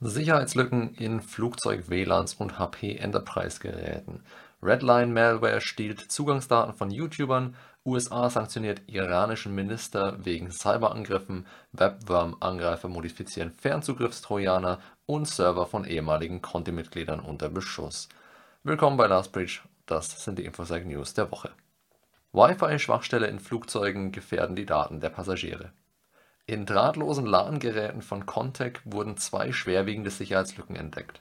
Sicherheitslücken in Flugzeug-WLANs und HP-Enterprise-Geräten. Redline-Malware stiehlt Zugangsdaten von YouTubern, USA sanktioniert iranischen Minister wegen Cyberangriffen, Webworm-Angreifer modifizieren Fernzugriffstrojaner und Server von ehemaligen Conti-Mitgliedern unter Beschuss. Willkommen bei Last Breach, das sind die Infosec News der Woche. Wi-Fi-Schwachstelle in Flugzeugen gefährden die Daten der Passagiere. In drahtlosen LAN-Geräten von Contec wurden zwei schwerwiegende Sicherheitslücken entdeckt.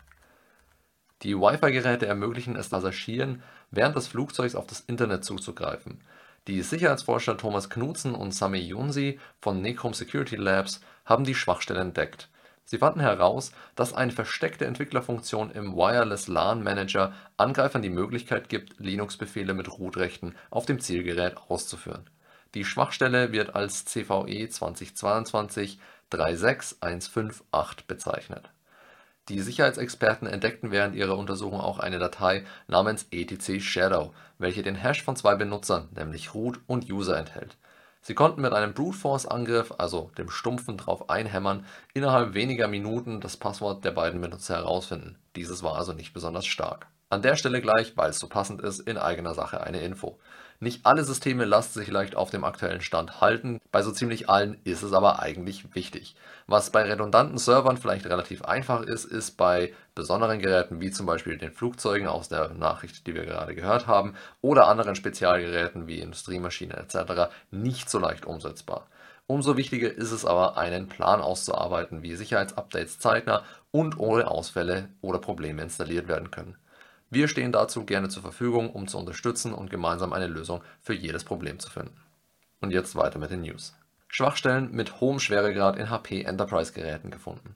Die Wi-Fi-Geräte ermöglichen es Passagieren, während des Flugzeugs auf das Internet zuzugreifen. Die Sicherheitsforscher Thomas Knudsen und Sami Yunsi von Necrom Security Labs haben die Schwachstelle entdeckt. Sie fanden heraus, dass eine versteckte Entwicklerfunktion im Wireless LAN Manager Angreifern die Möglichkeit gibt, Linux-Befehle mit Root-Rechten auf dem Zielgerät auszuführen die Schwachstelle wird als CVE 2022-36158 bezeichnet. Die Sicherheitsexperten entdeckten während ihrer Untersuchung auch eine Datei namens etc shadow, welche den Hash von zwei Benutzern, nämlich Root und User enthält. Sie konnten mit einem Brute-Force-Angriff, also dem stumpfen drauf einhämmern, innerhalb weniger Minuten das Passwort der beiden Benutzer herausfinden. Dieses war also nicht besonders stark. An der Stelle gleich, weil es so passend ist, in eigener Sache eine Info. Nicht alle Systeme lassen sich leicht auf dem aktuellen Stand halten, bei so ziemlich allen ist es aber eigentlich wichtig. Was bei redundanten Servern vielleicht relativ einfach ist, ist bei besonderen Geräten wie zum Beispiel den Flugzeugen aus der Nachricht, die wir gerade gehört haben, oder anderen Spezialgeräten wie Industriemaschinen etc. nicht so leicht umsetzbar. Umso wichtiger ist es aber, einen Plan auszuarbeiten, wie Sicherheitsupdates zeitnah und ohne Ausfälle oder Probleme installiert werden können. Wir stehen dazu gerne zur Verfügung, um zu unterstützen und gemeinsam eine Lösung für jedes Problem zu finden. Und jetzt weiter mit den News. Schwachstellen mit hohem Schweregrad in HP Enterprise Geräten gefunden.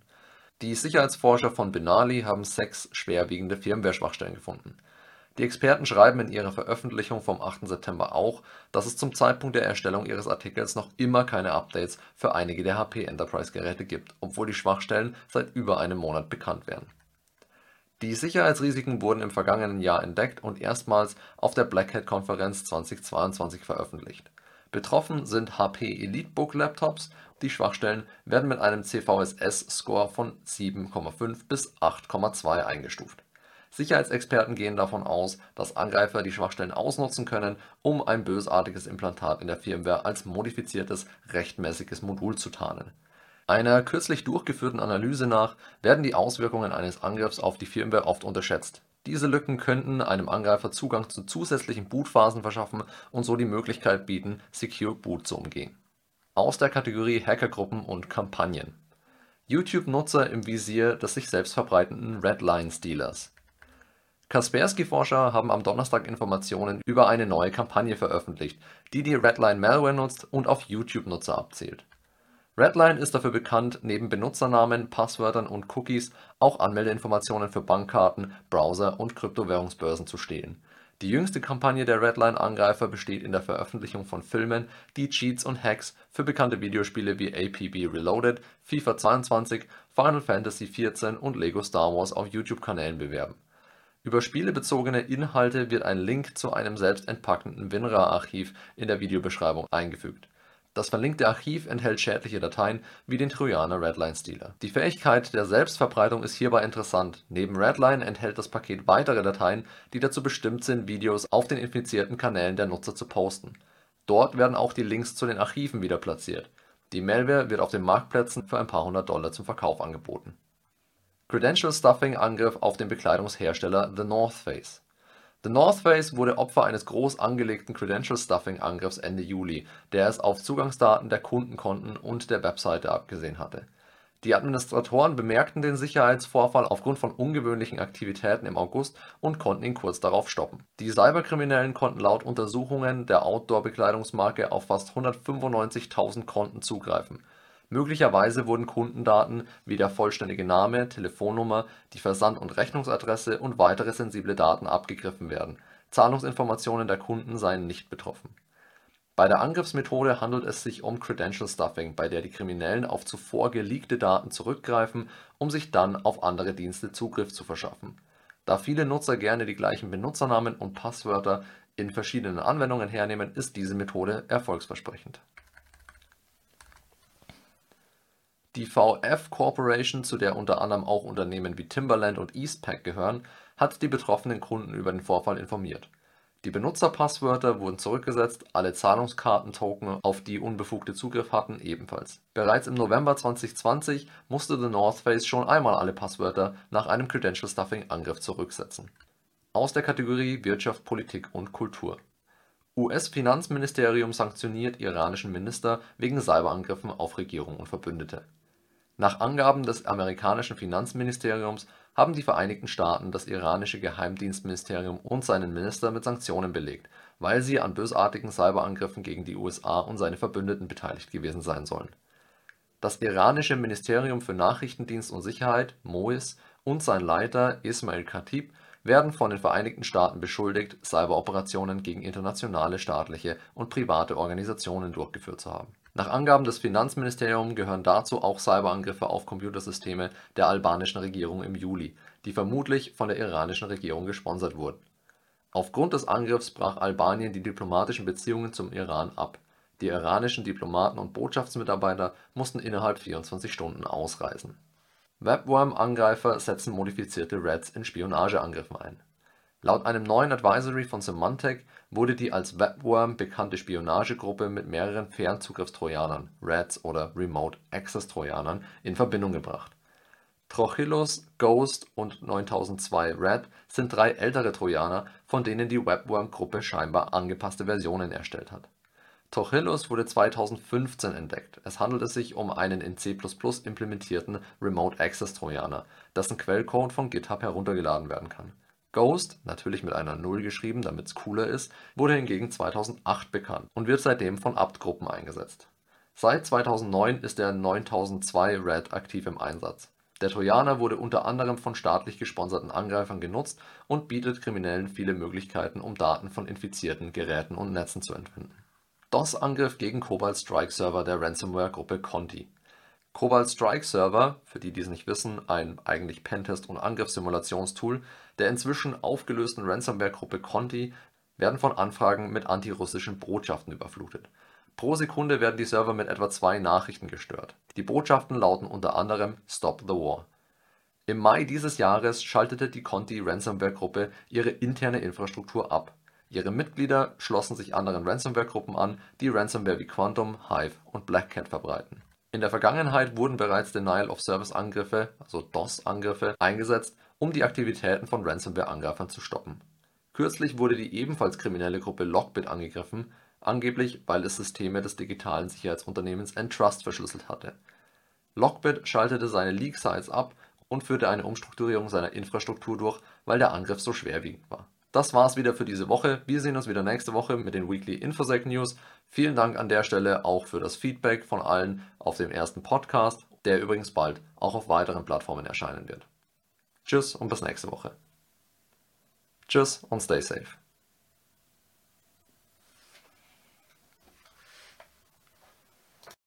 Die Sicherheitsforscher von Benali haben sechs schwerwiegende Firmware-Schwachstellen gefunden. Die Experten schreiben in ihrer Veröffentlichung vom 8. September auch, dass es zum Zeitpunkt der Erstellung ihres Artikels noch immer keine Updates für einige der HP Enterprise Geräte gibt, obwohl die Schwachstellen seit über einem Monat bekannt wären die Sicherheitsrisiken wurden im vergangenen Jahr entdeckt und erstmals auf der Black Hat Konferenz 2022 veröffentlicht. Betroffen sind HP EliteBook Laptops, die Schwachstellen werden mit einem CVSS-Score von 7,5 bis 8,2 eingestuft. Sicherheitsexperten gehen davon aus, dass Angreifer die Schwachstellen ausnutzen können, um ein bösartiges Implantat in der Firmware als modifiziertes rechtmäßiges Modul zu tarnen einer kürzlich durchgeführten Analyse nach werden die Auswirkungen eines Angriffs auf die Firmware oft unterschätzt. Diese Lücken könnten einem Angreifer Zugang zu zusätzlichen Bootphasen verschaffen und so die Möglichkeit bieten, Secure Boot zu umgehen. Aus der Kategorie Hackergruppen und Kampagnen YouTube-Nutzer im Visier des sich selbst verbreitenden Redline-Stealers. Kaspersky-Forscher haben am Donnerstag Informationen über eine neue Kampagne veröffentlicht, die die Redline-Malware nutzt und auf YouTube-Nutzer abzielt Redline ist dafür bekannt, neben Benutzernamen, Passwörtern und Cookies auch Anmeldeinformationen für Bankkarten, Browser und Kryptowährungsbörsen zu stehlen. Die jüngste Kampagne der Redline-Angreifer besteht in der Veröffentlichung von Filmen, die Cheats und Hacks für bekannte Videospiele wie APB Reloaded, FIFA 22, Final Fantasy XIV und Lego Star Wars auf YouTube-Kanälen bewerben. Über spielebezogene Inhalte wird ein Link zu einem selbst entpackenden WinRAR-Archiv in der Videobeschreibung eingefügt das verlinkte Archiv enthält schädliche Dateien wie den Trojaner Redline-Stealer. Die Fähigkeit der Selbstverbreitung ist hierbei interessant, neben Redline enthält das Paket weitere Dateien, die dazu bestimmt sind, Videos auf den infizierten Kanälen der Nutzer zu posten. Dort werden auch die Links zu den Archiven wieder platziert. Die Malware wird auf den Marktplätzen für ein paar hundert Dollar zum Verkauf angeboten. Credential Stuffing Angriff auf den Bekleidungshersteller The North Face The North Face wurde Opfer eines groß angelegten Credential-Stuffing-Angriffs Ende Juli, der es auf Zugangsdaten der Kundenkonten und der Webseite abgesehen hatte. Die Administratoren bemerkten den Sicherheitsvorfall aufgrund von ungewöhnlichen Aktivitäten im August und konnten ihn kurz darauf stoppen. Die Cyberkriminellen konnten laut Untersuchungen der Outdoor-Bekleidungsmarke auf fast 195.000 Konten zugreifen Möglicherweise wurden Kundendaten wie der vollständige Name, Telefonnummer, die Versand und Rechnungsadresse und weitere sensible Daten abgegriffen werden, Zahlungsinformationen der Kunden seien nicht betroffen. Bei der Angriffsmethode handelt es sich um Credential Stuffing, bei der die Kriminellen auf zuvor geleakte Daten zurückgreifen, um sich dann auf andere Dienste Zugriff zu verschaffen. Da viele Nutzer gerne die gleichen Benutzernamen und Passwörter in verschiedenen Anwendungen hernehmen, ist diese Methode erfolgsversprechend Die VF Corporation, zu der unter anderem auch Unternehmen wie Timberland und Eastpak gehören, hat die betroffenen Kunden über den Vorfall informiert. Die Benutzerpasswörter wurden zurückgesetzt, alle Zahlungskarten-Token, auf die Unbefugte Zugriff hatten, ebenfalls. Bereits im November 2020 musste The North Face schon einmal alle Passwörter nach einem Credential-Stuffing-Angriff zurücksetzen. Aus der Kategorie Wirtschaft, Politik und Kultur US-Finanzministerium sanktioniert iranischen Minister wegen Cyberangriffen auf Regierung und Verbündete. Nach Angaben des amerikanischen Finanzministeriums haben die Vereinigten Staaten das iranische Geheimdienstministerium und seinen Minister mit Sanktionen belegt, weil sie an bösartigen Cyberangriffen gegen die USA und seine Verbündeten beteiligt gewesen sein sollen. Das iranische Ministerium für Nachrichtendienst und Sicherheit (MOIS) und sein Leiter Ismail Khatib werden von den Vereinigten Staaten beschuldigt, Cyberoperationen gegen internationale staatliche und private Organisationen durchgeführt zu haben. Nach Angaben des Finanzministeriums gehören dazu auch Cyberangriffe auf Computersysteme der albanischen Regierung im Juli, die vermutlich von der iranischen Regierung gesponsert wurden. Aufgrund des Angriffs brach Albanien die diplomatischen Beziehungen zum Iran ab. Die iranischen Diplomaten und Botschaftsmitarbeiter mussten innerhalb 24 Stunden ausreisen Webworm-Angreifer setzen modifizierte Rats in Spionageangriffen ein. Laut einem neuen Advisory von Symantec wurde die als Webworm bekannte Spionagegruppe mit mehreren Fernzugriffstrojanern (Rats oder Remote-Access-Trojanern) in Verbindung gebracht. Trochilus, Ghost und 9002 Rat sind drei ältere Trojaner, von denen die Webworm-Gruppe scheinbar angepasste Versionen erstellt hat Trochilus wurde 2015 entdeckt. Es handelte sich um einen in C++ implementierten Remote-Access-Trojaner, dessen Quellcode von GitHub heruntergeladen werden kann. Ghost (natürlich mit einer Null geschrieben, damit es cooler ist) wurde hingegen 2008 bekannt und wird seitdem von apt-Gruppen eingesetzt. Seit 2009 ist der 9002 Rat aktiv im Einsatz. Der Trojaner wurde unter anderem von staatlich gesponserten Angreifern genutzt und bietet Kriminellen viele Möglichkeiten, um Daten von infizierten Geräten und Netzen zu entwenden DOS-Angriff gegen Cobalt Strike Server der Ransomware-Gruppe Conti. Cobalt Strike Server, für die, die es nicht wissen, ein eigentlich Pentest und Angriffssimulationstool der inzwischen aufgelösten Ransomware-Gruppe Conti, werden von Anfragen mit antirussischen Botschaften überflutet. Pro Sekunde werden die Server mit etwa zwei Nachrichten gestört. Die Botschaften lauten unter anderem Stop the War. Im Mai dieses Jahres schaltete die Conti-Ransomware-Gruppe ihre interne Infrastruktur ab Ihre Mitglieder schlossen sich anderen Ransomware-Gruppen an, die Ransomware wie Quantum, Hive und Black Cat verbreiten. In der Vergangenheit wurden bereits Denial-of-Service-Angriffe also (DOS-Angriffe) eingesetzt, um die Aktivitäten von Ransomware-Angreifern zu stoppen. Kürzlich wurde die ebenfalls kriminelle Gruppe Lockbit angegriffen, angeblich weil es Systeme des digitalen Sicherheitsunternehmens Entrust verschlüsselt hatte. Lockbit schaltete seine Leak-Sites ab und führte eine Umstrukturierung seiner Infrastruktur durch, weil der Angriff so schwerwiegend war das war's wieder für diese Woche. Wir sehen uns wieder nächste Woche mit den Weekly Infosec News. Vielen Dank an der Stelle auch für das Feedback von allen auf dem ersten Podcast, der übrigens bald auch auf weiteren Plattformen erscheinen wird. Tschüss und bis nächste Woche. Tschüss und stay safe.